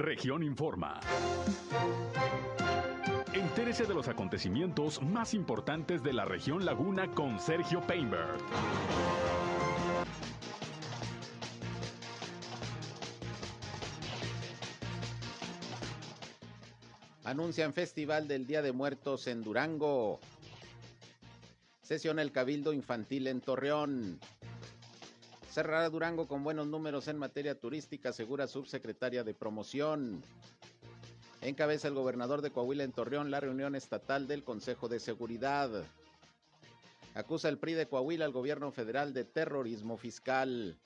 Región Informa. Entérese de los acontecimientos más importantes de la región Laguna con Sergio Painberg. Anuncian Festival del Día de Muertos en Durango. Sesiona el Cabildo Infantil en Torreón. Cerrará Durango con buenos números en materia turística, asegura subsecretaria de Promoción. Encabeza el gobernador de Coahuila en Torreón la reunión estatal del Consejo de Seguridad. Acusa el PRI de Coahuila al gobierno federal de terrorismo fiscal.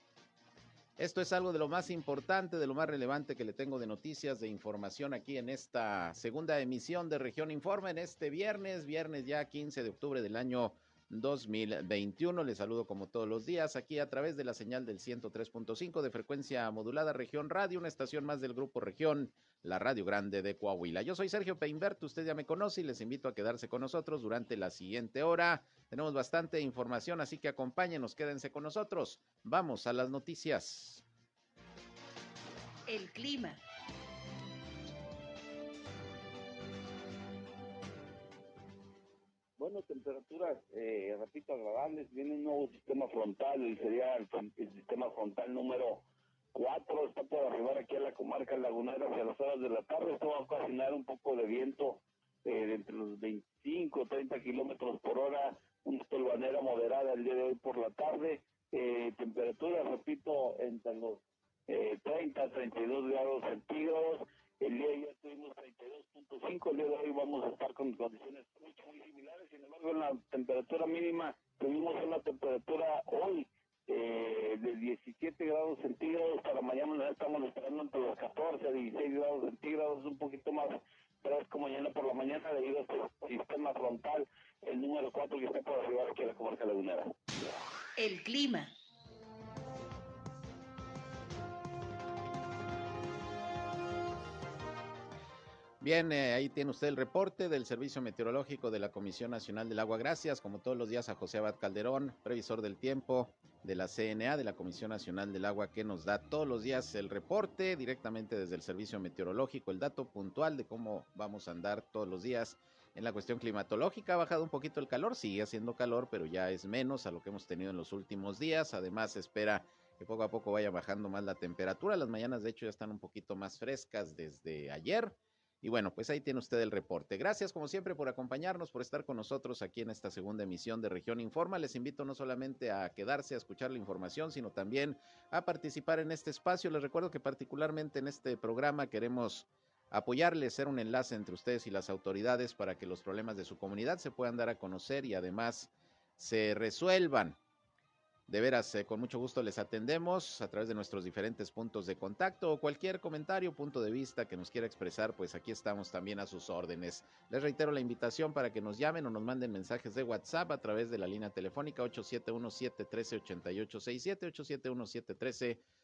Esto es algo de lo más importante, de lo más relevante que le tengo de noticias, de información aquí en esta segunda emisión de Región Informa en este viernes, viernes ya 15 de octubre del año 2021. Les saludo como todos los días aquí a través de la señal del 103.5 de frecuencia modulada Región Radio, una estación más del grupo Región, la Radio Grande de Coahuila. Yo soy Sergio Peinbert, usted ya me conoce y les invito a quedarse con nosotros durante la siguiente hora. Tenemos bastante información, así que acompáñenos, quédense con nosotros. Vamos a las noticias. El clima. Temperaturas, eh, repito, agradables. Viene un nuevo sistema frontal, sería el, sistema frontal número 4. Está por arribar aquí a la comarca lagunera hacia las horas de la tarde. Esto va a ocasionar un poco de viento eh, entre los 25 30 kilómetros por hora una tolvanera moderada el día de hoy por la tarde. Eh, temperaturas, repito, entre los eh, 30 32 grados centígrados. El día de ayer tuvimos 32.5, el día de hoy vamos a estar con condiciones muy, muy similares. Sin embargo, en la temperatura mínima tuvimos una temperatura hoy eh, de 17 grados centígrados. Para mañana estamos esperando entre los 14 a 16 grados centígrados, un poquito más fresco mañana por la mañana debido a este sistema frontal el número 4 que está por arriba aquí a la comarca lagunera. El clima. Bien, eh, ahí tiene usted el reporte del Servicio Meteorológico de la Comisión Nacional del Agua. Gracias, como todos los días, a José Abad Calderón, previsor del tiempo de la CNA, de la Comisión Nacional del Agua, que nos da todos los días el reporte directamente desde el Servicio Meteorológico, el dato puntual de cómo vamos a andar todos los días en la cuestión climatológica. Ha bajado un poquito el calor, sigue haciendo calor, pero ya es menos a lo que hemos tenido en los últimos días. Además, espera que poco a poco vaya bajando más la temperatura. Las mañanas, de hecho, ya están un poquito más frescas desde ayer. Y bueno, pues ahí tiene usted el reporte. Gracias como siempre por acompañarnos, por estar con nosotros aquí en esta segunda emisión de Región Informa. Les invito no solamente a quedarse a escuchar la información, sino también a participar en este espacio. Les recuerdo que particularmente en este programa queremos apoyarles, ser un enlace entre ustedes y las autoridades para que los problemas de su comunidad se puedan dar a conocer y además se resuelvan. De veras, eh, con mucho gusto les atendemos a través de nuestros diferentes puntos de contacto o cualquier comentario, punto de vista que nos quiera expresar, pues aquí estamos también a sus órdenes. Les reitero la invitación para que nos llamen o nos manden mensajes de WhatsApp a través de la línea telefónica 871-713-8867, 871-713. 8867.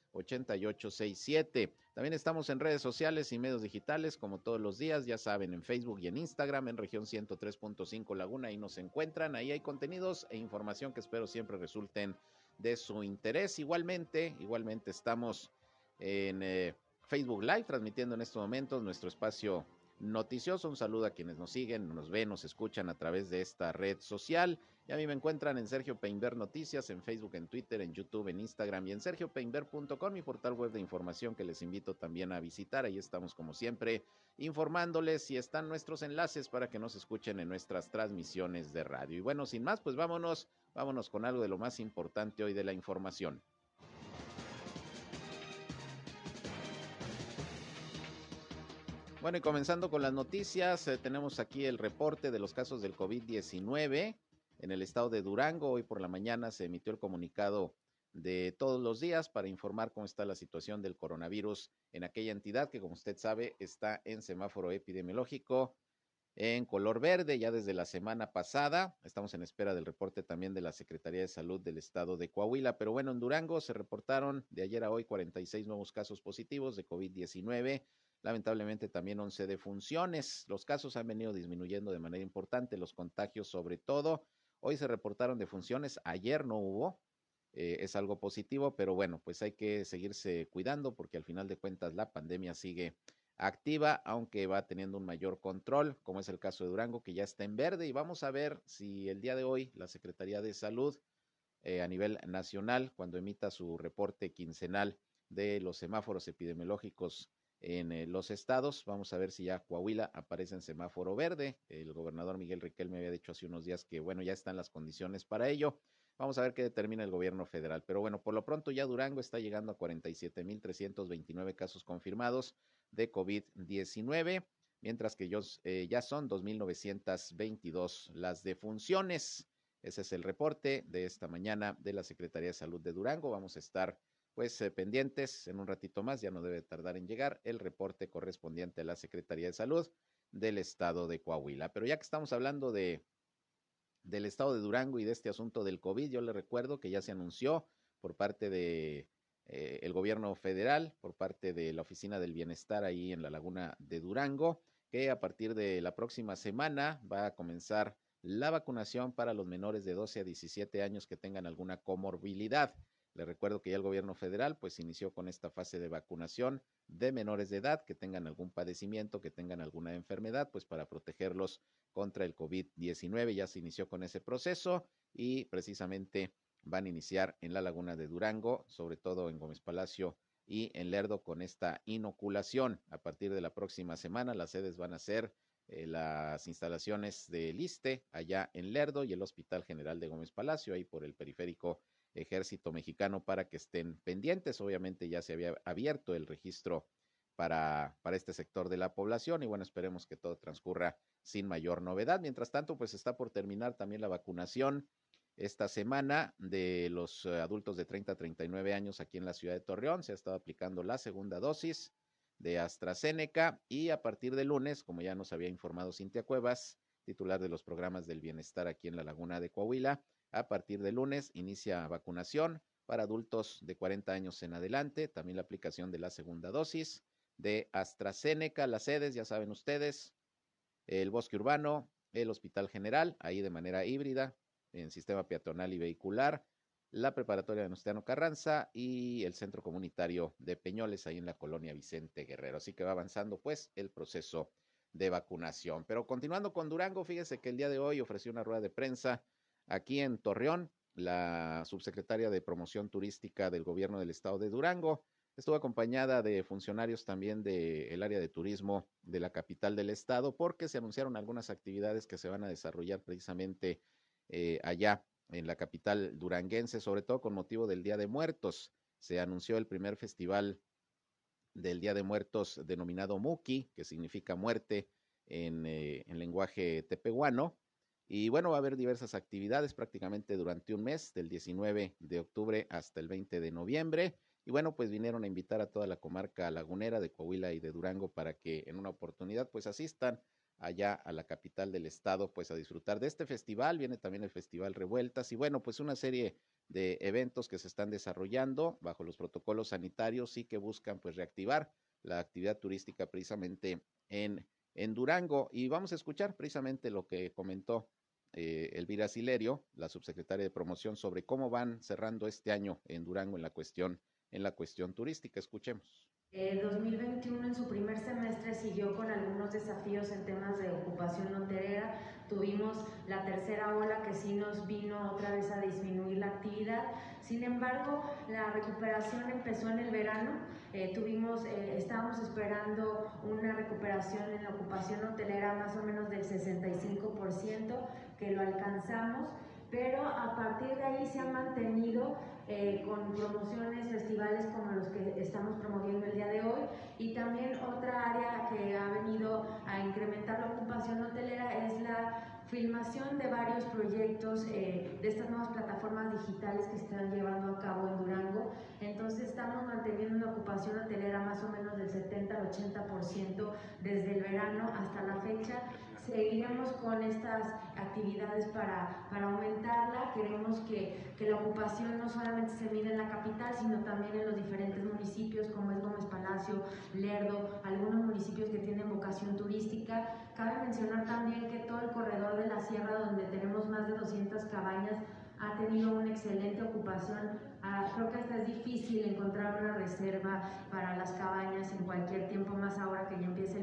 También estamos en redes sociales y medios digitales como todos los días, ya saben, en Facebook y en Instagram, en región 103.5 Laguna, ahí nos encuentran, ahí hay contenidos e información que espero siempre resulten de su interés. Igualmente, igualmente estamos en eh, Facebook Live transmitiendo en estos momentos nuestro espacio noticioso. Un saludo a quienes nos siguen, nos ven, nos escuchan a través de esta red social. Y a mí me encuentran en Sergio Peinber Noticias, en Facebook, en Twitter, en YouTube, en Instagram y en sergiopeinber.com, mi portal web de información que les invito también a visitar. Ahí estamos como siempre informándoles y están nuestros enlaces para que nos escuchen en nuestras transmisiones de radio. Y bueno, sin más, pues vámonos, vámonos con algo de lo más importante hoy de la información. Bueno, y comenzando con las noticias, eh, tenemos aquí el reporte de los casos del COVID-19 en el estado de Durango. Hoy por la mañana se emitió el comunicado de todos los días para informar cómo está la situación del coronavirus en aquella entidad que, como usted sabe, está en semáforo epidemiológico en color verde ya desde la semana pasada. Estamos en espera del reporte también de la Secretaría de Salud del estado de Coahuila. Pero bueno, en Durango se reportaron de ayer a hoy 46 nuevos casos positivos de COVID-19 lamentablemente también 11 defunciones. Los casos han venido disminuyendo de manera importante, los contagios sobre todo. Hoy se reportaron defunciones, ayer no hubo, eh, es algo positivo, pero bueno, pues hay que seguirse cuidando porque al final de cuentas la pandemia sigue activa, aunque va teniendo un mayor control, como es el caso de Durango, que ya está en verde. Y vamos a ver si el día de hoy la Secretaría de Salud eh, a nivel nacional, cuando emita su reporte quincenal de los semáforos epidemiológicos en eh, los estados. Vamos a ver si ya Coahuila aparece en semáforo verde. El gobernador Miguel Riquel me había dicho hace unos días que, bueno, ya están las condiciones para ello. Vamos a ver qué determina el gobierno federal. Pero bueno, por lo pronto ya Durango está llegando a 47.329 casos confirmados de COVID-19, mientras que eh, ya son 2.922 las defunciones. Ese es el reporte de esta mañana de la Secretaría de Salud de Durango. Vamos a estar pues eh, pendientes en un ratito más, ya no debe tardar en llegar el reporte correspondiente a la Secretaría de Salud del estado de Coahuila. Pero ya que estamos hablando de del estado de Durango y de este asunto del COVID, yo le recuerdo que ya se anunció por parte de eh, el gobierno federal, por parte de la Oficina del Bienestar ahí en la laguna de Durango, que a partir de la próxima semana va a comenzar la vacunación para los menores de 12 a 17 años que tengan alguna comorbilidad. Le recuerdo que ya el gobierno federal pues inició con esta fase de vacunación de menores de edad que tengan algún padecimiento, que tengan alguna enfermedad, pues para protegerlos contra el COVID-19. Ya se inició con ese proceso y precisamente van a iniciar en la laguna de Durango, sobre todo en Gómez Palacio y en Lerdo con esta inoculación. A partir de la próxima semana las sedes van a ser eh, las instalaciones de Liste allá en Lerdo y el Hospital General de Gómez Palacio, ahí por el periférico ejército mexicano para que estén pendientes. Obviamente ya se había abierto el registro para, para este sector de la población y bueno, esperemos que todo transcurra sin mayor novedad. Mientras tanto, pues está por terminar también la vacunación esta semana de los eh, adultos de 30 a 39 años aquí en la ciudad de Torreón. Se ha estado aplicando la segunda dosis de AstraZeneca y a partir de lunes, como ya nos había informado Cintia Cuevas, titular de los programas del bienestar aquí en la Laguna de Coahuila, a partir de lunes inicia vacunación para adultos de 40 años en adelante, también la aplicación de la segunda dosis de AstraZeneca, las sedes, ya saben ustedes, el Bosque Urbano, el Hospital General, ahí de manera híbrida, en sistema peatonal y vehicular, la preparatoria de Venustiano Carranza y el centro comunitario de Peñoles, ahí en la colonia Vicente Guerrero. Así que va avanzando pues el proceso de vacunación. Pero continuando con Durango, fíjese que el día de hoy ofreció una rueda de prensa Aquí en Torreón, la subsecretaria de Promoción Turística del Gobierno del Estado de Durango estuvo acompañada de funcionarios también del área de turismo de la capital del estado porque se anunciaron algunas actividades que se van a desarrollar precisamente eh, allá en la capital duranguense, sobre todo con motivo del Día de Muertos. Se anunció el primer festival del Día de Muertos denominado Muki, que significa muerte en, eh, en lenguaje tepehuano, y bueno, va a haber diversas actividades prácticamente durante un mes, del 19 de octubre hasta el 20 de noviembre. Y bueno, pues vinieron a invitar a toda la comarca lagunera de Coahuila y de Durango para que en una oportunidad pues asistan allá a la capital del estado pues a disfrutar de este festival. Viene también el Festival Revueltas y bueno, pues una serie de eventos que se están desarrollando bajo los protocolos sanitarios y que buscan pues reactivar la actividad turística precisamente en, en Durango. Y vamos a escuchar precisamente lo que comentó eh, Elvira Silerio, la subsecretaria de promoción, sobre cómo van cerrando este año en Durango en la cuestión, en la cuestión turística. Escuchemos. El 2021 en su primer semestre siguió con algunos desafíos en temas de ocupación hotelera. Tuvimos la tercera ola que sí nos vino otra vez a disminuir la actividad. Sin embargo, la recuperación empezó en el verano. Eh, tuvimos, eh, estábamos esperando una recuperación en la ocupación hotelera más o menos del 65%, que lo alcanzamos, pero a partir de ahí se ha mantenido eh, con promociones, festivales como los que estamos promoviendo el día de hoy y también otra área que ha venido a incrementar la ocupación hotelera es la filmación de varios proyectos eh, de estas nuevas plataformas digitales que están llevando a cabo en Durango. Entonces estamos manteniendo una ocupación hotelera más o menos del 70 al 80% desde el verano hasta la fecha seguiremos con estas actividades para, para aumentarla. Queremos que, que, la ocupación no solamente se mide en la capital, sino también en los diferentes municipios como es Gómez Palacio, Lerdo, algunos municipios que tienen vocación turística. Cabe mencionar también que todo el corredor de la sierra, donde tenemos más de 200 cabañas, ha tenido una excelente ocupación. Ah, creo que hasta es difícil encontrar una reserva para las cabañas en cualquier tiempo, más ahora que ya empieza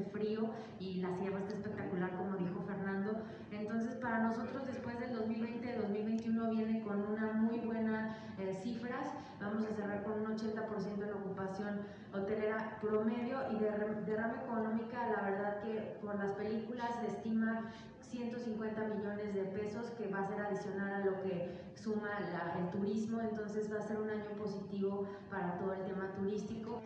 y la sierra está espectacular, como dijo Fernando. Entonces, para nosotros después del 2020-2021 viene con una muy buena eh, cifras. Vamos a cerrar con un 80% en ocupación hotelera promedio y de derrama económica, la verdad que por las películas se estima 150 millones de pesos que va a ser adicional a lo que suma el turismo, entonces va a ser un año positivo para todo el tema turístico.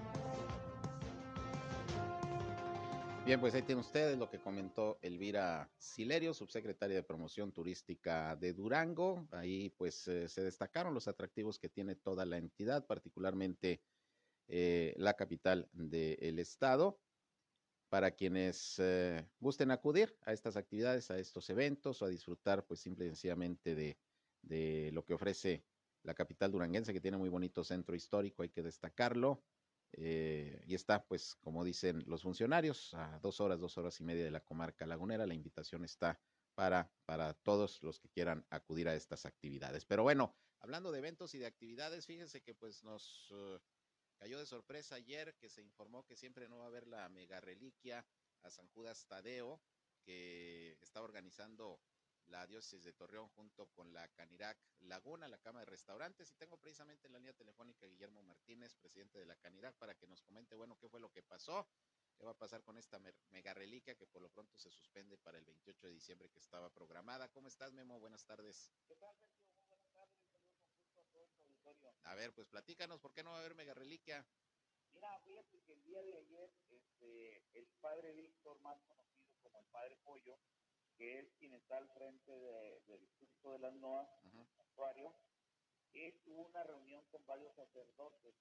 Bien, pues ahí tiene ustedes lo que comentó Elvira Silerio, subsecretaria de Promoción Turística de Durango. Ahí pues eh, se destacaron los atractivos que tiene toda la entidad, particularmente eh, la capital del estado para quienes eh, gusten acudir a estas actividades, a estos eventos o a disfrutar pues simple y sencillamente de, lo que ofrece la capital duranguense, que tiene muy bonito centro histórico, hay que destacarlo. Eh, y está, pues, como dicen los funcionarios, a dos horas, dos horas y media de la comarca lagunera. La invitación está para, para todos los que quieran acudir a estas actividades. Pero bueno, hablando de eventos y de actividades, fíjense que pues nos uh, Cayó de sorpresa ayer que se informó que siempre no va a haber la mega reliquia a San Judas Tadeo, que está organizando la diócesis de Torreón junto con la Canirac Laguna, la Cama de Restaurantes. Y tengo precisamente en la línea telefónica a Guillermo Martínez, presidente de la Canirac, para que nos comente, bueno, qué fue lo que pasó, qué va a pasar con esta mega reliquia que por lo pronto se suspende para el 28 de diciembre que estaba programada. ¿Cómo estás, Memo? Buenas tardes. ¿Qué tal, a ver, pues platícanos, ¿por qué no va a haber mega reliquia? Mira, fíjate que el día de ayer, este, el padre Víctor, más conocido como el padre Pollo, que es quien está al frente del culto de las Noas, el santuario, tuvo una reunión con varios sacerdotes.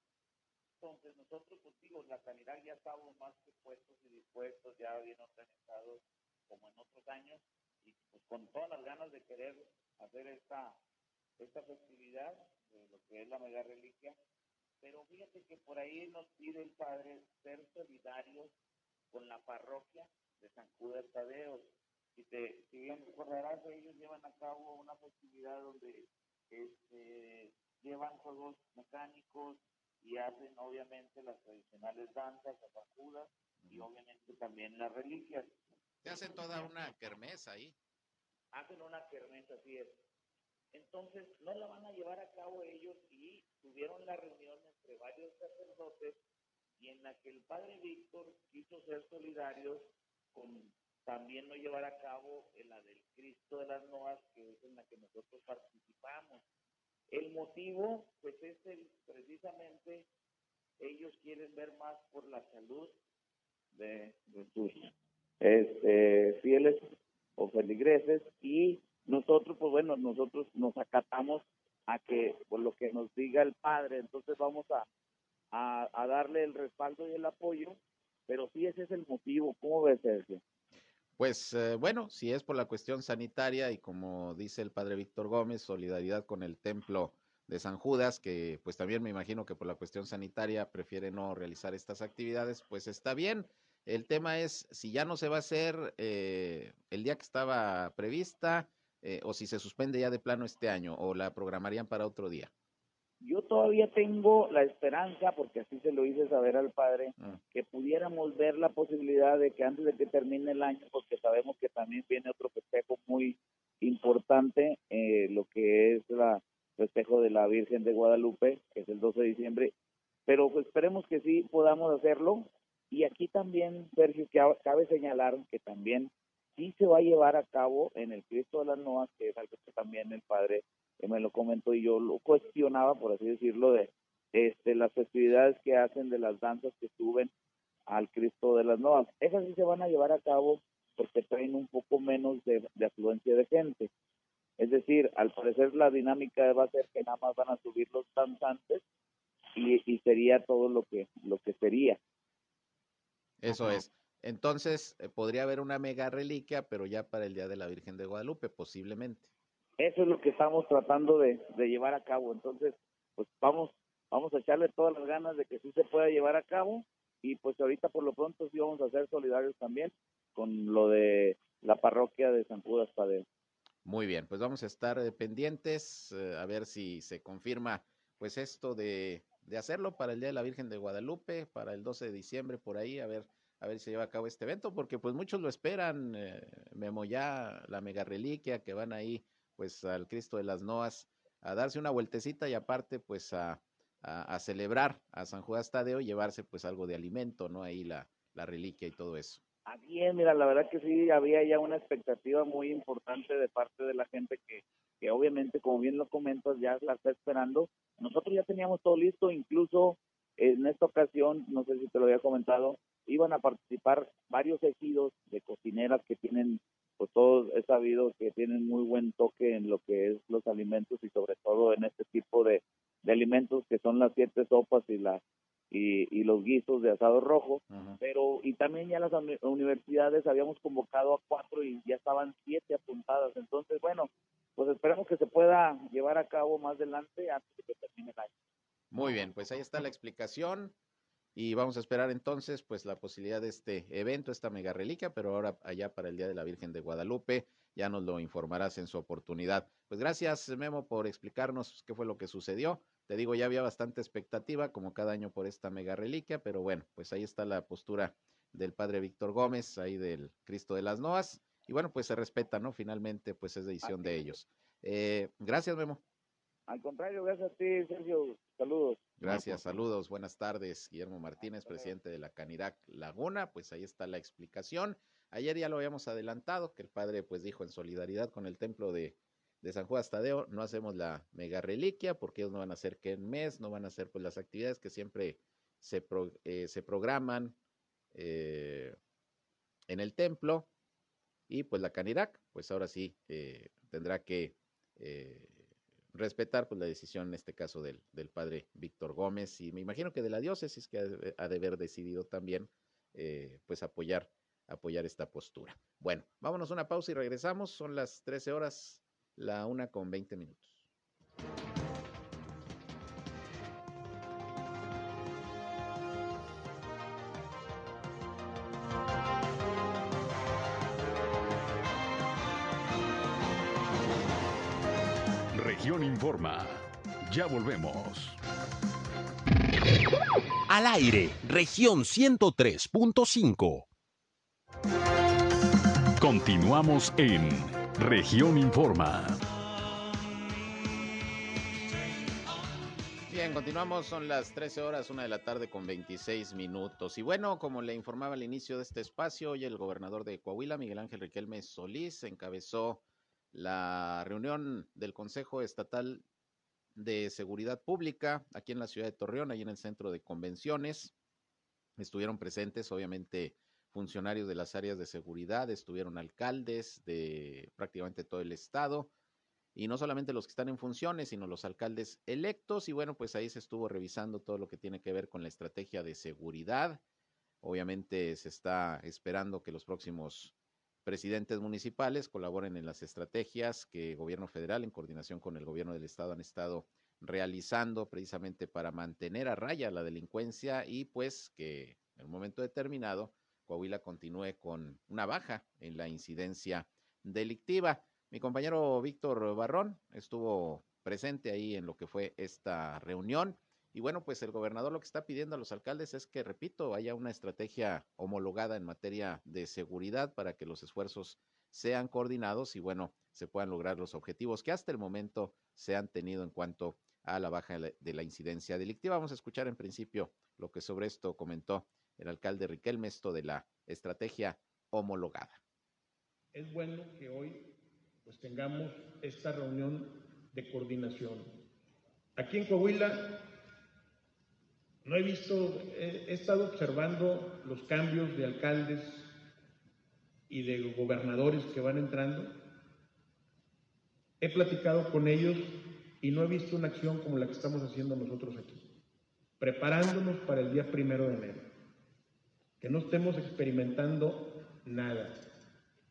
Entonces, nosotros, pues digo, la sanidad ya estábamos más que puestos y dispuestos, ya bien organizados como en otros años, y pues con todas las ganas de querer hacer esta, esta festividad, de lo que es la mega reliquia, pero fíjate que por ahí nos pide el Padre ser solidarios con la parroquia de San Judas Tadeos. Si, te, si bien recordarás, ellos llevan a cabo una festividad donde este, llevan juegos mecánicos y hacen obviamente las tradicionales danzas a San Judas y obviamente también las reliquias. Se hacen toda una kermesa ahí. Hacen una kermesa, así es. Entonces, no la van a llevar a cabo ellos y tuvieron la reunión entre varios sacerdotes y en la que el padre Víctor quiso ser solidarios con también no llevar a cabo la del Cristo de las Noas, que es en la que nosotros participamos. El motivo, pues es el, precisamente, ellos quieren ver más por la salud de, sus este, fieles o feligreses y nosotros, pues bueno, nosotros nos acatamos a que por lo que nos diga el padre, entonces vamos a, a, darle el respaldo y el apoyo, pero sí ese es el motivo, ¿cómo ves, Sergio? Pues eh, bueno, si es por la cuestión sanitaria y como dice el padre Víctor Gómez, solidaridad con el templo de San Judas, que pues también me imagino que por la cuestión sanitaria prefiere no realizar estas actividades, pues está bien. El tema es si ya no se va a hacer eh, el día que estaba prevista, eh, o si se suspende ya de plano este año o la programarían para otro día? Yo todavía tengo la esperanza, porque así se lo hice saber al padre, ah. que pudiéramos ver la posibilidad de que antes de que termine el año, porque sabemos que también viene otro festejo muy importante, eh, lo que es la festejo de la Virgen de Guadalupe, que es el 12 de diciembre, pero pues esperemos que sí podamos hacerlo. Y aquí también, Sergio, que cabe señalar que también sí se va a llevar a cabo en el Cristo de las Noas, que es algo que también el padre me lo comentó y yo lo cuestionaba, por así decirlo, de este, las festividades que hacen de las danzas que suben al Cristo de las Noas. Esas sí se van a llevar a cabo porque traen un poco menos de, afluencia de gente. Es decir, al parecer la dinámica va a ser que nada más van a subir los danzantes y, y sería todo lo que, lo que sería. Eso es. Entonces, eh, podría haber una mega reliquia, pero ya para el Día de la Virgen de Guadalupe, posiblemente. Eso es lo que estamos tratando de, llevar a cabo. Entonces, pues vamos, vamos a echarle todas las ganas de que sí se pueda llevar a cabo. Y pues ahorita por lo pronto sí vamos a ser solidarios también con lo de la parroquia de San Judas Tadeo. Muy bien, pues vamos a estar eh, pendientes eh, a ver si se confirma pues esto de, de hacerlo para el Día de la Virgen de Guadalupe, para el 12 de diciembre por ahí, a ver a ver si se lleva a cabo este evento, porque pues muchos lo esperan, eh, Memo, ya la mega reliquia que van ahí pues al Cristo de las Noas a darse una vueltecita y aparte pues a, a, celebrar a San Judas Tadeo y llevarse pues algo de alimento, ¿no? Ahí la, la reliquia y todo eso. Así es, mira, la verdad que sí, había ya una expectativa muy importante de parte de la gente que, que obviamente, como bien lo comentas, ya la está esperando. Nosotros ya teníamos todo listo, incluso en esta ocasión, no sé si te lo había comentado, iban a participar varios ejidos de cocineras que tienen, pues todos he sabido que tienen muy buen toque en lo que es los alimentos y sobre todo en este tipo de, alimentos que son las siete sopas y las y, los guisos de asado rojo, pero y también ya las universidades habíamos convocado a cuatro y ya estaban siete apuntadas, entonces bueno, pues esperamos que se pueda llevar a cabo más adelante antes de que termine el año. Muy bien, pues ahí está la explicación. Y vamos a esperar entonces pues la posibilidad de este evento, esta mega reliquia, pero ahora allá para el Día de la Virgen de Guadalupe, ya nos lo informarás en su oportunidad. Pues gracias Memo por explicarnos qué fue lo que sucedió. Te digo, ya había bastante expectativa como cada año por esta mega reliquia, pero bueno, pues ahí está la postura del padre Víctor Gómez, ahí del Cristo de las Noas. Y bueno, pues se respeta, ¿no? Finalmente, pues es decisión de ellos. Eh, gracias, Memo. Al contrario, gracias a ti, Sergio. Saludos. Gracias, saludos. Buenas tardes, Guillermo Martínez, presidente de la Canirac Laguna. Pues ahí está la explicación. Ayer ya lo habíamos adelantado, que el padre pues dijo en solidaridad con el templo de, San Juan Tadeo, no hacemos la mega reliquia porque ellos no van a hacer que en mes, no van a hacer pues las actividades que siempre se, eh, se programan eh, en el templo. Y pues la Canirac, pues ahora sí eh, tendrá que respetar pues la decisión en este caso del, del padre Víctor Gómez y me imagino que de la diócesis que ha de, haber decidido también eh, pues apoyar apoyar esta postura. Bueno, vámonos a una pausa y regresamos. Son las 13 horas, la una con 20 minutos. Informa. Ya volvemos. Al aire, región 103.5. Continuamos en región informa. Bien, continuamos, son las 13 horas, una de la tarde con 26 minutos. Y bueno, como le informaba al inicio de este espacio, hoy el gobernador de Coahuila, Miguel Ángel Riquelme Solís, encabezó la reunión del Consejo Estatal de Seguridad Pública aquí en la ciudad de Torreón, ahí en el centro de convenciones. Estuvieron presentes, obviamente, funcionarios de las áreas de seguridad, estuvieron alcaldes de prácticamente todo el estado, y no solamente los que están en funciones, sino los alcaldes electos, y bueno, pues ahí se estuvo revisando todo lo que tiene que ver con la estrategia de seguridad. Obviamente se está esperando que los próximos presidentes municipales colaboren en las estrategias que el gobierno federal en coordinación con el gobierno del estado han estado realizando precisamente para mantener a raya la delincuencia y pues que en un momento determinado Coahuila continúe con una baja en la incidencia delictiva. Mi compañero Víctor Barrón estuvo presente ahí en lo que fue esta reunión y bueno, pues el gobernador lo que está pidiendo a los alcaldes es que, repito, haya una estrategia homologada en materia de seguridad para que los esfuerzos sean coordinados y bueno, se puedan lograr los objetivos que hasta el momento se han tenido en cuanto a la baja de la incidencia delictiva. Vamos a escuchar en principio lo que sobre esto comentó el alcalde Riquelme, esto de la estrategia homologada. Es bueno que hoy pues tengamos esta reunión de coordinación. Aquí en Coahuila no he visto, he, estado observando los cambios de alcaldes y de gobernadores que van entrando. He platicado con ellos y no he visto una acción como la que estamos haciendo nosotros aquí, preparándonos para el día primero de enero. Que no estemos experimentando nada,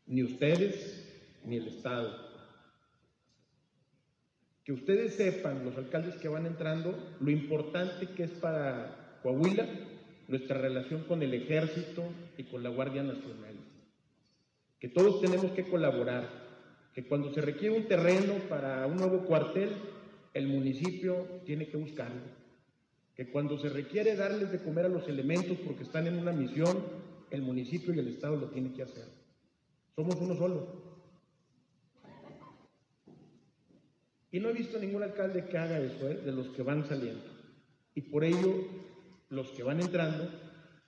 ni ustedes ni el Estado que ustedes sepan, los alcaldes que van entrando, lo importante que es para Coahuila nuestra relación con el ejército y con la Guardia Nacional. Que todos tenemos que colaborar, que cuando se requiere un terreno para un nuevo cuartel, el municipio tiene que buscarlo. Que cuando se requiere darles de comer a los elementos porque están en una misión, el municipio y el Estado lo tiene que hacer. Somos uno solo. Y no he visto ningún alcalde que haga eso, ¿eh? de los que van saliendo. Y por ello, los que van entrando,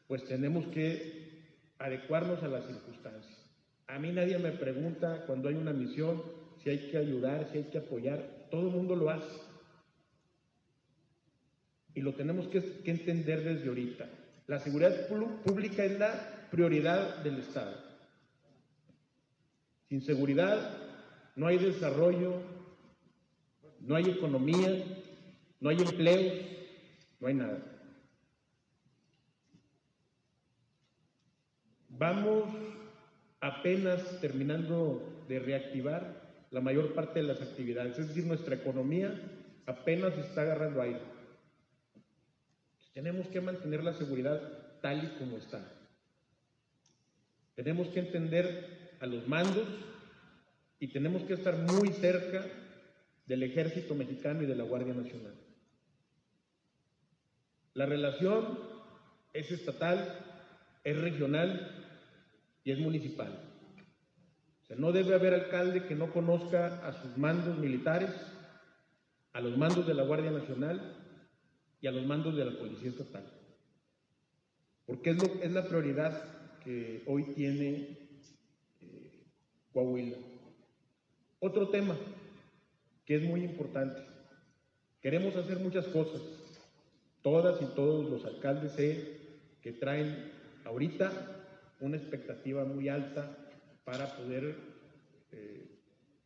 pues tenemos que adecuarnos a las circunstancias. A mí nadie me pregunta cuando hay una misión si hay que ayudar, si hay que apoyar. Todo el mundo lo hace. Y lo tenemos que, que entender desde ahorita. La seguridad pública es la prioridad del Estado. Sin seguridad no hay desarrollo, no hay economía, no hay empleo, no hay nada. Vamos apenas terminando de reactivar la mayor parte de las actividades, es decir, nuestra economía apenas está agarrando aire. Tenemos que mantener la seguridad tal y como está. Tenemos que entender a los mandos y tenemos que estar muy cerca del ejército mexicano y de la Guardia Nacional. La relación es estatal, es regional y es municipal. O sea, no debe haber alcalde que no conozca a sus mandos militares, a los mandos de la Guardia Nacional y a los mandos de la Policía Estatal. Porque es, lo, es la prioridad que hoy tiene eh, Coahuila. Otro tema que es muy importante. Queremos hacer muchas cosas. Todas y todos los alcaldes sé que traen ahorita una expectativa muy alta para poder eh,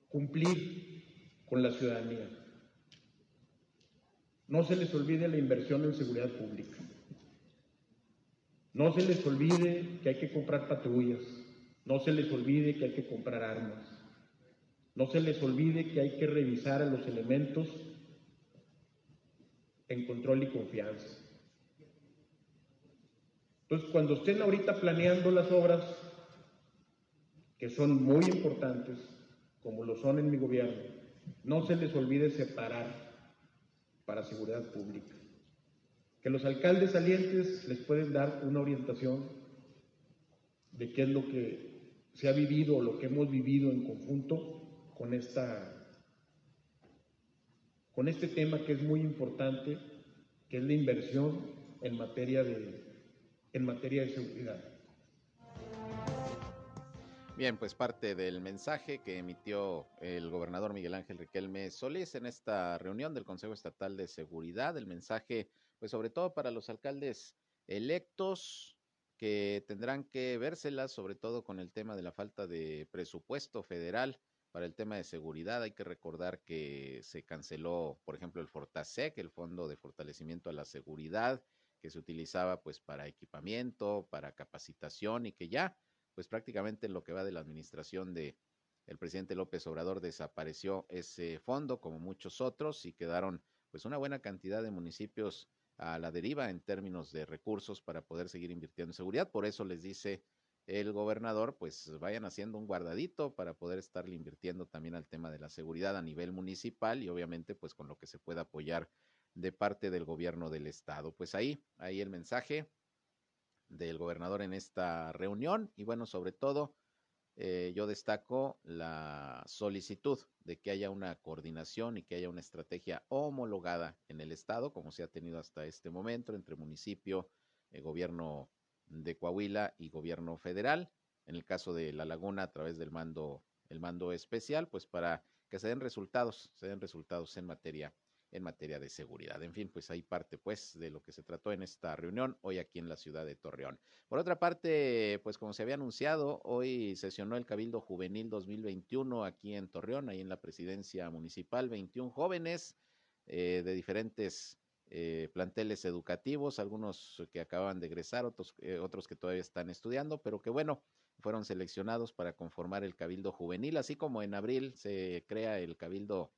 cumplir con la ciudadanía. No se les olvide la inversión en seguridad pública. No se les olvide que hay que comprar patrullas. No se les olvide que hay que comprar armas. No se les olvide que hay que revisar a los elementos en control y confianza. Entonces, cuando estén ahorita planeando las obras, que son muy importantes, como lo son en mi gobierno, no se les olvide separar para seguridad pública. Que los alcaldes salientes les pueden dar una orientación de qué es lo que se ha vivido o lo que hemos vivido en conjunto con esta con este tema que es muy importante, que es la inversión en materia de en materia de seguridad. Bien, pues parte del mensaje que emitió el gobernador Miguel Ángel Riquelme Solís en esta reunión del Consejo Estatal de Seguridad, el mensaje, pues sobre todo para los alcaldes electos que tendrán que vérselas, sobre todo con el tema de la falta de presupuesto federal para el tema de seguridad. Hay que recordar que se canceló, por ejemplo, el Fortasec, el Fondo de Fortalecimiento a la Seguridad, que se utilizaba pues para equipamiento, para capacitación y que ya pues prácticamente lo que va de la administración de el presidente López Obrador desapareció ese fondo como muchos otros y quedaron pues una buena cantidad de municipios a la deriva en términos de recursos para poder seguir invirtiendo en seguridad. Por eso les dice el gobernador, pues vayan haciendo un guardadito para poder estarle invirtiendo también al tema de la seguridad a nivel municipal y obviamente pues con lo que se pueda apoyar de parte del gobierno del estado. Pues ahí, ahí el mensaje del gobernador en esta reunión y bueno, sobre todo eh, yo destaco la solicitud de que haya una coordinación y que haya una estrategia homologada en el estado, como se ha tenido hasta este momento entre municipio, el gobierno de Coahuila y gobierno federal. En el caso de La Laguna, a través del mando, el mando especial, pues para que se den resultados, se den resultados en materia en materia de seguridad. En fin, pues ahí parte pues de lo que se trató en esta reunión hoy aquí en la ciudad de Torreón. Por otra parte, pues como se había anunciado, hoy sesionó el Cabildo Juvenil 2021 aquí en Torreón, ahí en la presidencia municipal, 21 jóvenes eh, de diferentes eh, planteles educativos, algunos que acaban de egresar, otros, eh, otros que todavía están estudiando, pero que bueno, fueron seleccionados para conformar el Cabildo Juvenil, así como en abril se crea el Cabildo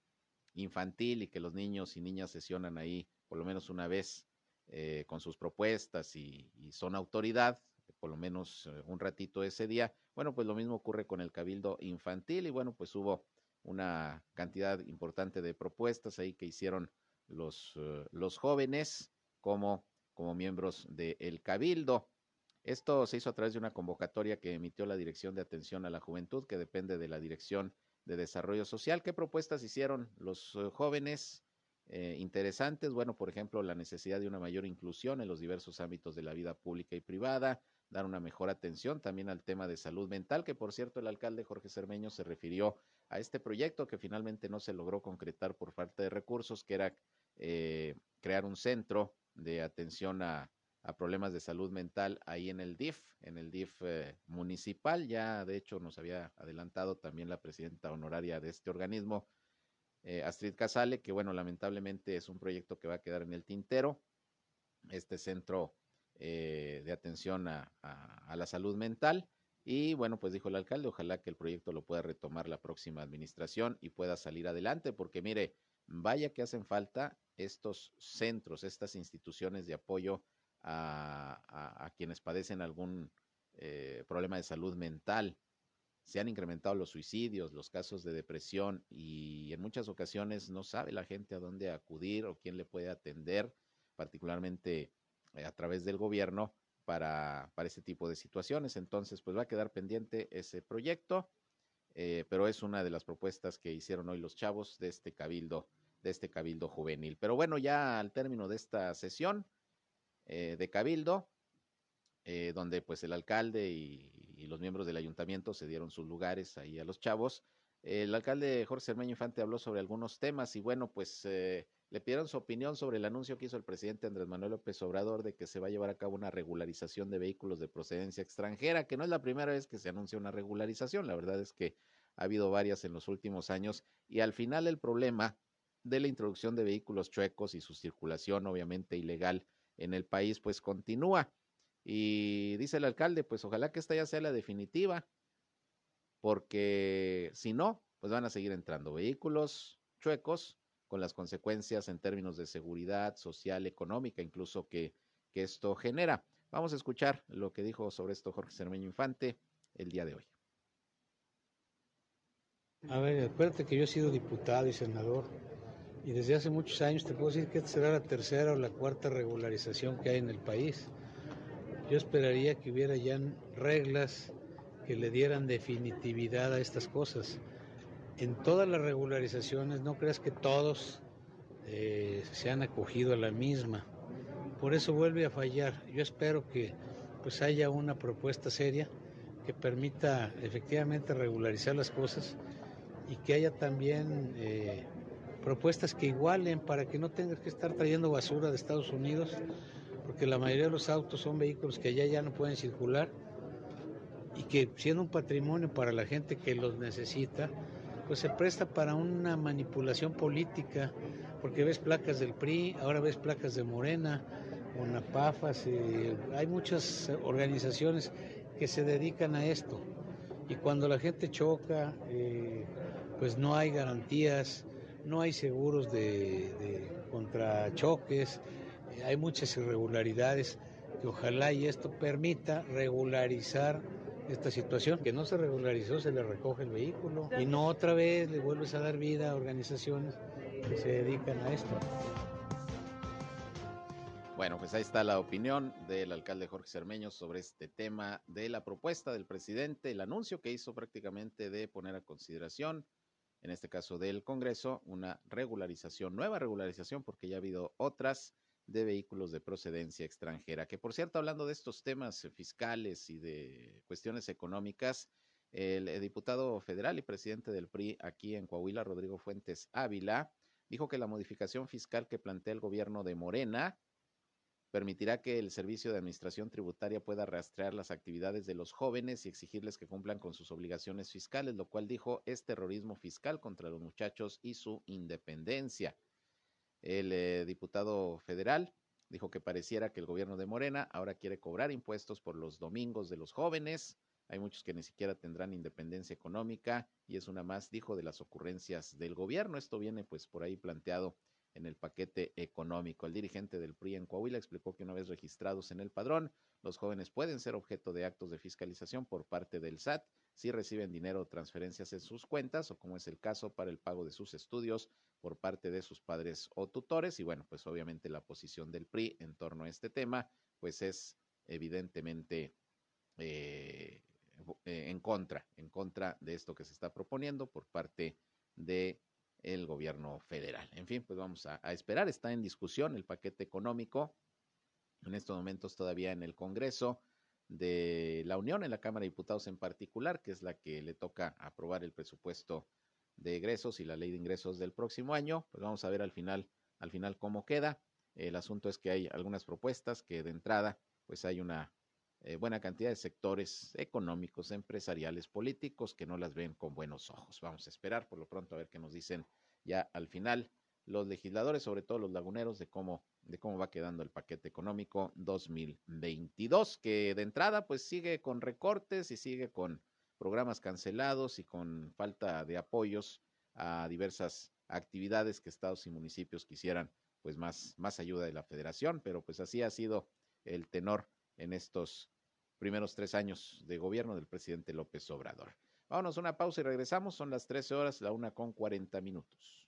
infantil y que los niños y niñas sesionan ahí por lo menos una vez eh, con sus propuestas y, son autoridad, por lo menos eh, un ratito ese día. Bueno, pues lo mismo ocurre con el cabildo infantil y bueno, pues hubo una cantidad importante de propuestas ahí que hicieron los, eh, los jóvenes como, como miembros del cabildo. Esto se hizo a través de una convocatoria que emitió la Dirección de Atención a la Juventud, que depende de la Dirección de Desarrollo Social. ¿Qué propuestas hicieron los eh, jóvenes? Eh, interesantes, bueno, por ejemplo, la necesidad de una mayor inclusión en los diversos ámbitos de la vida pública y privada, dar una mejor atención también al tema de salud mental, que por cierto el alcalde Jorge Cermeño se refirió a este proyecto que finalmente no se logró concretar por falta de recursos, que era eh, crear un centro de atención a, problemas de salud mental ahí en el DIF, en el DIF eh, municipal. Ya de hecho nos había adelantado también la presidenta honoraria de este organismo, eh, Astrid Casale, que bueno, lamentablemente es un proyecto que va a quedar en el tintero. Este centro eh, de atención a, la salud mental. Y bueno, pues dijo el alcalde, ojalá que el proyecto lo pueda retomar la próxima administración y pueda salir adelante, porque mire, vaya que hacen falta estos centros, estas instituciones de apoyo a, quienes padecen algún eh, problema de salud mental. Se han incrementado los suicidios, los casos de depresión y en muchas ocasiones no sabe la gente a dónde acudir o quién le puede atender, particularmente eh, a través del gobierno para, para este tipo de situaciones. Entonces, pues va a quedar pendiente ese proyecto, eh, pero es una de las propuestas que hicieron hoy los chavos de este cabildo, de este cabildo juvenil. Pero bueno, ya al término de esta sesión eh, de cabildo, donde pues el alcalde y, y, los miembros del ayuntamiento se dieron sus lugares ahí a los chavos, el alcalde Jorge Cermeño Infante habló sobre algunos temas y bueno, pues le pidieron su opinión sobre el anuncio que hizo el presidente Andrés Manuel López Obrador de que se va a llevar a cabo una regularización de vehículos de procedencia extranjera, que no es la primera vez que se anuncia una regularización, la verdad es que ha habido varias en los últimos años y al final el problema de la introducción de vehículos chuecos y su circulación obviamente ilegal en el país pues continúa. Y dice el alcalde, pues ojalá que esta ya sea la definitiva, porque si no, pues van a seguir entrando vehículos chuecos con las consecuencias en términos de seguridad social, económica, incluso que, que esto genera. Vamos a escuchar lo que dijo sobre esto Jorge Cermeño Infante el día de hoy. A ver, acuérdate que yo he sido diputado y senador y desde hace muchos años te puedo decir que esta será la tercera o la cuarta regularización que hay en el país. Yo esperaría que hubiera ya reglas que le dieran definitividad a estas cosas en todas las regularizaciones, no creas que todos eh, se han acogido a la misma. Por eso vuelve a fallar. Yo espero que pues haya una propuesta seria que permita efectivamente regularizar las cosas y que haya también eh, propuestas que igualen para que no tengas que estar trayendo basura de Estados Unidos, porque la mayoría de los autos son vehículos que allá ya no pueden circular y que siendo un patrimonio para la gente que los necesita, pues se presta para una manipulación política, porque ves placas del PRI, ahora ves placas de Morena, Monapafas, eh, hay muchas organizaciones que se dedican a esto. Y cuando la gente choca, eh, pues no hay garantías, no hay seguros de, de contra choques, eh, hay muchas irregularidades que ojalá y esto permita regularizar esta situación. Que no se regularizó, se le recoge el vehículo y no otra vez le vuelves a dar vida a organizaciones que se dedican a esto. Bueno, pues ahí está la opinión del alcalde Jorge Cermeño sobre este tema de la propuesta del presidente, el anuncio que hizo prácticamente de poner a consideración, en este caso del Congreso, una regularización, nueva regularización, porque ya ha habido otras de vehículos de procedencia extranjera. Que por cierto, hablando de estos temas fiscales y de cuestiones económicas, el, eh, diputado federal y presidente del PRI aquí en Coahuila, Rodrigo Fuentes Ávila, dijo que la modificación fiscal que plantea el gobierno de Morena permitirá que el Servicio de Administración Tributaria pueda rastrear las actividades de los jóvenes y exigirles que cumplan con sus obligaciones fiscales, lo cual dijo es terrorismo fiscal contra los muchachos y su independencia. El eh, diputado federal dijo que pareciera que el gobierno de Morena ahora quiere cobrar impuestos por los domingos de los jóvenes. Hay muchos que ni siquiera tendrán independencia económica y es una más, dijo, de las ocurrencias del gobierno. Esto viene pues por ahí planteado en el paquete económico. El dirigente del PRI en Coahuila explicó que una vez registrados en el padrón, los jóvenes pueden ser objeto de actos de fiscalización por parte del SAT si reciben dinero o transferencias en sus cuentas o como es el caso para el pago de sus estudios por parte de sus padres o tutores. Y bueno, pues obviamente la posición del PRI en torno a este tema, pues es evidentemente eh, en contra, en contra de esto que se está proponiendo por parte de el gobierno federal. En fin, pues vamos a, esperar. Está en discusión el paquete económico en estos momentos todavía en el Congreso de la Unión, en la Cámara de Diputados en particular, que es la que le toca aprobar el presupuesto de egresos y la ley de ingresos del próximo año. Pues vamos a ver al final, al final cómo queda. El asunto es que hay algunas propuestas que de entrada, pues hay una eh, buena cantidad de sectores económicos, empresariales, políticos que no las ven con buenos ojos. Vamos a esperar por lo pronto a ver qué nos dicen ya al final los legisladores, sobre todo los laguneros, de cómo, de cómo va quedando el paquete económico 2022, que de entrada pues sigue con recortes y sigue con programas cancelados y con falta de apoyos a diversas actividades que estados y municipios quisieran pues más, más ayuda de la federación, pero pues así ha sido el tenor en estos primeros tres años de gobierno del presidente López Obrador. Vámonos a una pausa y regresamos. Son las 13 horas, la una con 40 minutos.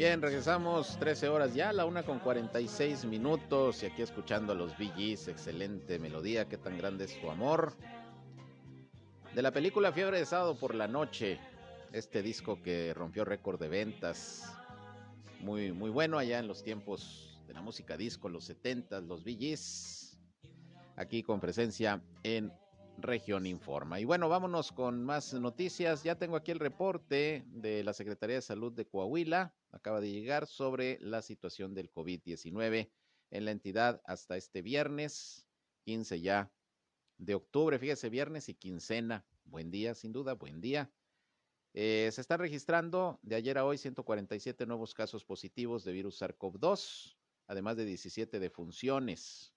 Bien, regresamos 13 horas ya, la una con 46 minutos y aquí escuchando a los VGs, excelente melodía, qué tan grande es su amor. De la película Fiebre de Sábado por la Noche, este disco que rompió récord de ventas, muy, muy bueno allá en los tiempos de la música disco, los 70, los VGs, aquí con presencia en Región Informa. Y bueno, vámonos con más noticias. Ya tengo aquí el reporte de la Secretaría de Salud de Coahuila acaba de llegar sobre la situación del COVID-19 en la entidad hasta este viernes, 15 ya de octubre. Fíjese, viernes y quincena. Buen día, sin duda, buen día. Eh, se están registrando de ayer a hoy 147 nuevos casos positivos de virus SARS-CoV-2, además de 17 defunciones,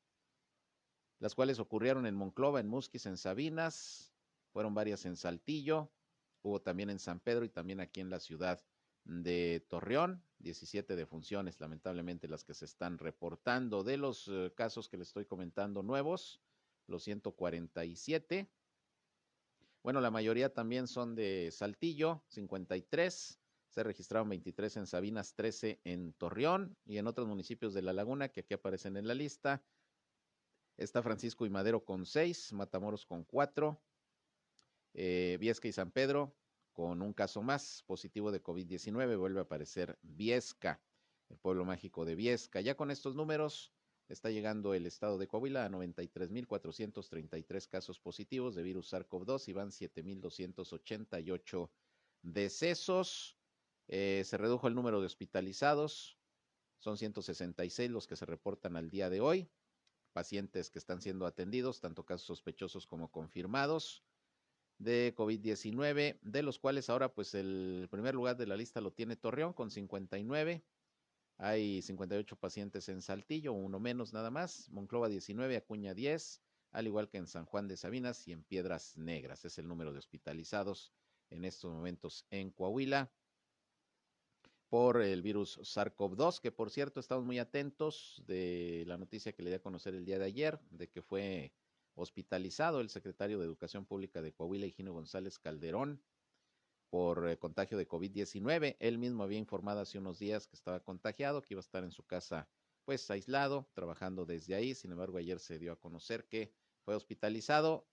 las cuales ocurrieron en Monclova, en Musquis, en Sabinas, fueron varias en Saltillo, hubo también en San Pedro y también aquí en la ciudad de Torreón, 17 defunciones, lamentablemente las que se están reportando. De los eh, casos que les estoy comentando nuevos, los 147. Bueno, la mayoría también son de Saltillo, 53. Se registraron 23 en Sabinas, 13 en Torreón y en otros municipios de La Laguna que aquí aparecen en la lista. Está Francisco y Madero con 6, Matamoros con 4, eh, Viesca y San Pedro con un caso más positivo de COVID-19. Vuelve a aparecer Viesca, el pueblo mágico de Viesca. Ya con estos números está llegando el estado de Coahuila a 93.433 casos positivos de virus SARS-CoV-2 y van 7.288 decesos. Eh, se redujo el número de hospitalizados. Son 166 los que se reportan al día de hoy. Pacientes que están siendo atendidos, tanto casos sospechosos como confirmados de COVID-19, de los cuales ahora pues el primer lugar de la lista lo tiene Torreón con 59. Hay 58 pacientes en Saltillo, uno menos nada más. Monclova 19, Acuña 10, al igual que en San Juan de Sabinas y en Piedras Negras. Es el número de hospitalizados en estos momentos en Coahuila por el virus SARS-CoV-2, que por cierto estamos muy atentos de la noticia que le di a conocer el día de ayer, de que fue hospitalizado el secretario de Educación Pública de Coahuila, Higino González Calderón, por eh, contagio de COVID-19. Él mismo había informado hace unos días que estaba contagiado, que iba a estar en su casa pues aislado, trabajando desde ahí. Sin embargo, ayer se dio a conocer que fue hospitalizado.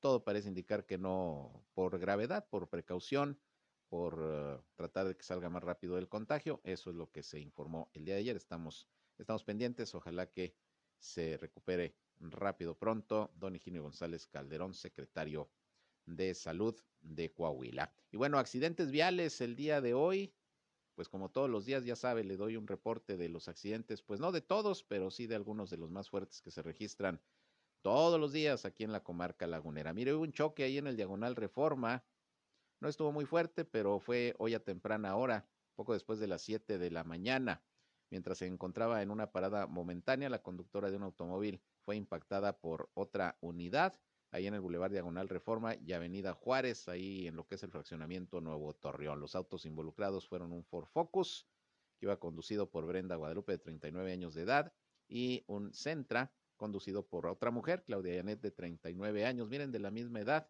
Todo parece indicar que no por gravedad, por precaución, por eh, tratar de que salga más rápido el contagio. Eso es lo que se informó el día de ayer. Estamos, estamos pendientes. Ojalá que se recupere rápido pronto, don Higinio González Calderón, secretario de Salud de Coahuila. Y bueno, accidentes viales el día de hoy. pues como todos los días, ya sabe, le doy un reporte de los accidentes, pues no de todos, pero sí de algunos de los más fuertes que se registran todos los días aquí en la comarca lagunera. Mire, hubo un choque ahí en el Diagonal Reforma, no estuvo muy fuerte, pero fue hoy a temprana hora, poco después de las 7 de la mañana. Mientras se encontraba en una parada momentánea, la conductora de un automóvil fue impactada por otra unidad ahí en el Boulevard Diagonal Reforma y Avenida Juárez, ahí en lo que es el fraccionamiento Nuevo Torreón. Los autos involucrados fueron un Ford Focus, que iba conducido por Brenda Guadalupe, de 39 años de edad, y un Centra, conducido por otra mujer, Claudia Yanet, de 39 años. Miren, de la misma edad,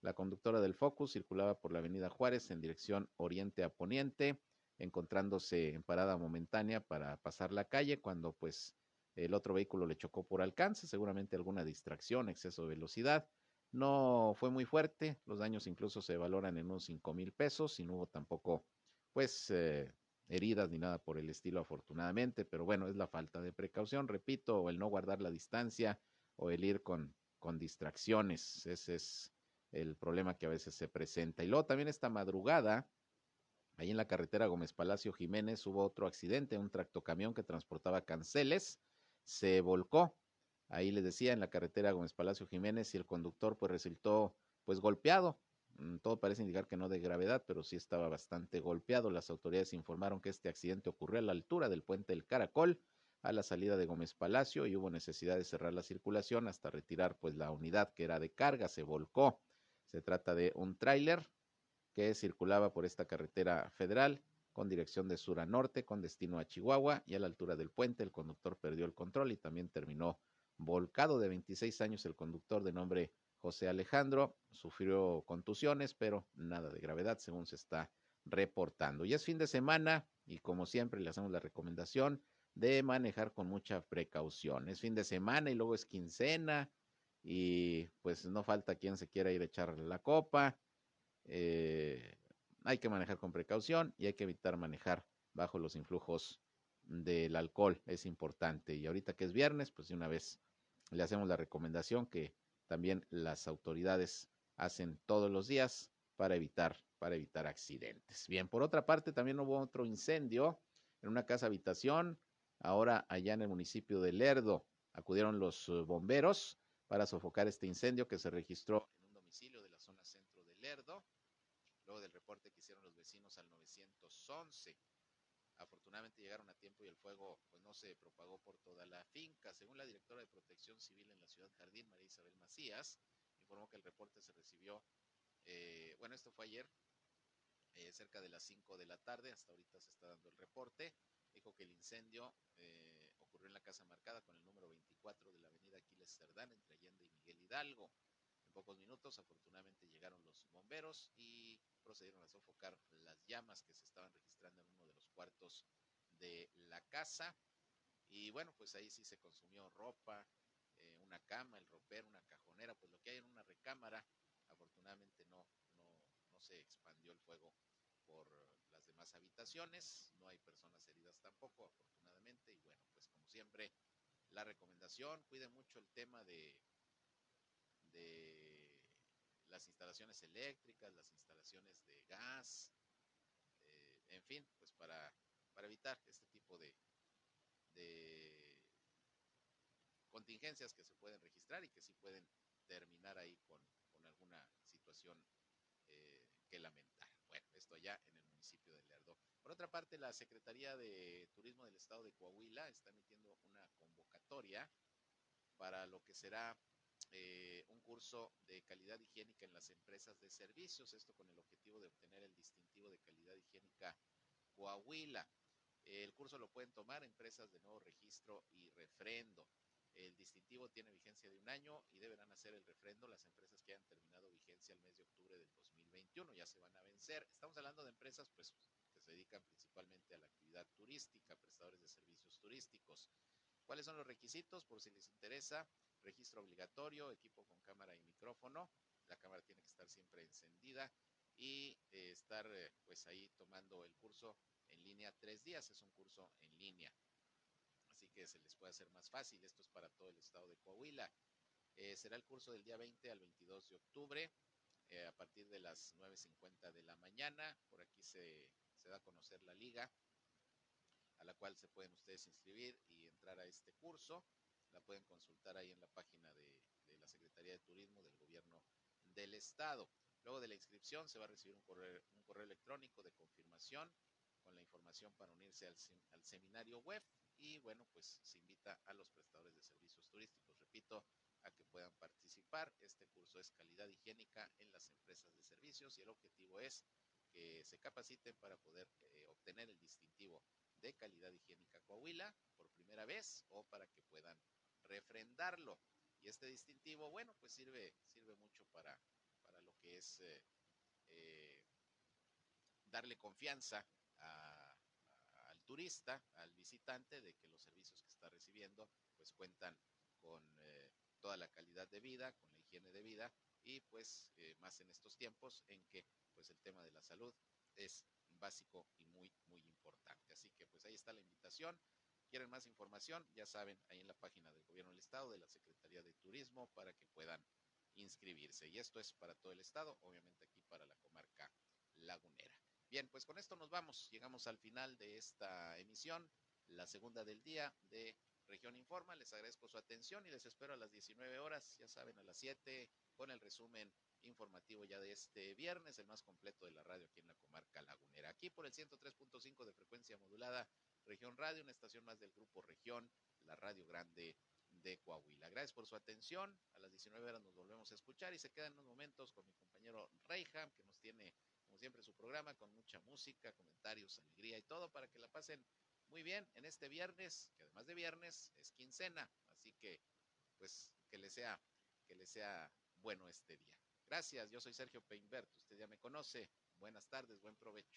la conductora del Focus circulaba por la Avenida Juárez en dirección oriente a poniente, encontrándose en parada momentánea para pasar la calle, cuando pues el otro vehículo le chocó por alcance, seguramente alguna distracción, exceso de velocidad. No fue muy fuerte, los daños incluso se valoran en unos 5 mil pesos y no hubo tampoco, pues, eh, heridas ni nada por el estilo, afortunadamente, pero bueno, es la falta de precaución, repito, o el no guardar la distancia o el ir con, con distracciones. Ese es el problema que a veces se presenta. Y luego también esta madrugada, ahí en la carretera Gómez Palacio Jiménez, hubo otro accidente, un tractocamión que transportaba canceles se volcó. Ahí les decía en la carretera Gómez Palacio Jiménez y el conductor pues resultó pues golpeado. Mm, todo parece indicar que no de gravedad, pero sí estaba bastante golpeado. Las autoridades informaron que este accidente ocurrió a la altura del puente del Caracol, a la salida de Gómez Palacio, y hubo necesidad de cerrar la circulación hasta retirar pues la unidad que era de carga, se volcó. Se trata de un tráiler que circulaba por esta carretera federal con dirección de sur a norte, con destino a Chihuahua, y a la altura del puente el conductor perdió el control y también terminó volcado de 26 años el conductor de nombre José Alejandro, sufrió contusiones, pero nada de gravedad según se está reportando. Y es fin de semana y como siempre le hacemos la recomendación de manejar con mucha precaución. Es fin de semana y luego es quincena y pues no falta quien se quiera ir a echar la copa. Eh, hay que manejar con precaución y hay que evitar manejar bajo los influjos del alcohol, es importante. Y ahorita que es viernes, pues de una vez le hacemos la recomendación que también las autoridades hacen todos los días para evitar, para evitar accidentes. Bien, por otra parte, también hubo otro incendio en una casa habitación, ahora allá en el municipio de Lerdo. Acudieron los eh, bomberos para sofocar este incendio que se registró en un domicilio de la zona centro de Lerdo luego del reporte que hicieron los vecinos al 911. Afortunadamente llegaron a tiempo y el fuego pues no se propagó por toda la finca. Según la directora de Protección Civil en la ciudad Jardín, María Isabel Macías, informó que el reporte se recibió, eh, bueno, esto fue ayer, eh, cerca de las 5 de la tarde, hasta ahorita se está dando el reporte. Dijo que el incendio eh, ocurrió en la casa marcada con el número 24 de la avenida Aquiles Cerdán, entre Allende y Miguel Hidalgo pocos minutos, afortunadamente llegaron los bomberos y procedieron a sofocar las llamas que se estaban registrando en uno de los cuartos de la casa. Y bueno, pues ahí sí se consumió ropa, eh, una cama, el ropero, una cajonera, pues lo que hay en una recámara. Afortunadamente no, no, no se expandió el fuego por las demás habitaciones, no hay personas heridas tampoco, afortunadamente. Y bueno, pues como siempre, la recomendación, cuide mucho el tema de de las instalaciones eléctricas, las instalaciones de gas, eh, en fin, pues para, para evitar este tipo de, contingencias que se pueden registrar y que sí pueden terminar ahí con, con alguna situación eh, que lamentar. Bueno, esto allá en el municipio de Lerdo. Por otra parte, la Secretaría de Turismo del Estado de Coahuila está emitiendo una convocatoria para lo que será eh, un curso de calidad higiénica en las empresas de servicios, esto con el objetivo de obtener el distintivo de calidad higiénica Coahuila. El curso lo pueden tomar empresas de nuevo registro y refrendo. El distintivo tiene vigencia de un año y deberán hacer el refrendo las empresas que hayan terminado vigencia el mes de octubre del 2021. Ya se van a vencer. Estamos hablando de empresas pues, que se dedican principalmente a la actividad turística, prestadores de servicios turísticos. ¿Cuáles son los requisitos? Por si les interesa, registro obligatorio, equipo con cámara y micrófono. La cámara tiene que estar siempre encendida y eh, estar eh, pues ahí tomando el curso en línea tres días. Es un curso en línea. Así que se les puede hacer más fácil. Esto es para todo el estado de Coahuila. Eh, será el curso del día 20 al 22 de octubre a partir de las 9.50 de la mañana. Por aquí se, se da a conocer la liga a la cual se pueden ustedes inscribir y entrar a este curso. La pueden consultar ahí en la página de, la Secretaría de Turismo del Gobierno del Estado. Luego de la inscripción se va a recibir un correo, un correo electrónico de confirmación con la información para unirse al, al, seminario web y bueno, pues se invita a los prestadores de servicios turísticos, repito, a que puedan participar. Este curso es calidad higiénica en las empresas de servicios y el objetivo es que se capaciten para poder eh, obtener el distintivo de calidad higiénica Coahuila por primera vez o para que puedan refrendarlo. Y este distintivo, bueno, pues sirve, sirve mucho para, para lo que es eh, eh, darle confianza a, al turista, al visitante, de que los servicios que está recibiendo pues cuentan con eh, toda la calidad de vida, con la higiene de vida y pues eh, más en estos tiempos en que pues el tema de la salud es básico y muy muy importante. Así que pues ahí está la invitación. Quieren más información, ya saben, ahí en la página del Gobierno del Estado, de la Secretaría de Turismo, para que puedan inscribirse. Y esto es para todo el Estado, obviamente aquí para la comarca lagunera. Bien, pues con esto nos vamos. Llegamos al final de esta emisión, la segunda del día de Región Informa. Les agradezco su atención y les espero a las 19 horas, ya saben, a las 7, con el resumen informativo ya de este viernes, el más completo de la radio aquí en la comarca lagunera. Aquí por el 103.5 de frecuencia modulada, Región Radio, una estación más del Grupo Región, la Radio Grande de Coahuila. Gracias por su atención. A las 19 horas nos volvemos a escuchar y se quedan unos momentos con mi compañero Reyham, que nos tiene, como siempre, su programa con mucha música, comentarios, alegría y todo para que la pasen muy bien en este viernes, que además de viernes es quincena, así que pues que le sea que le sea bueno este día. Gracias, yo soy Sergio Peinbert, usted ya me conoce. Buenas tardes, buen provecho.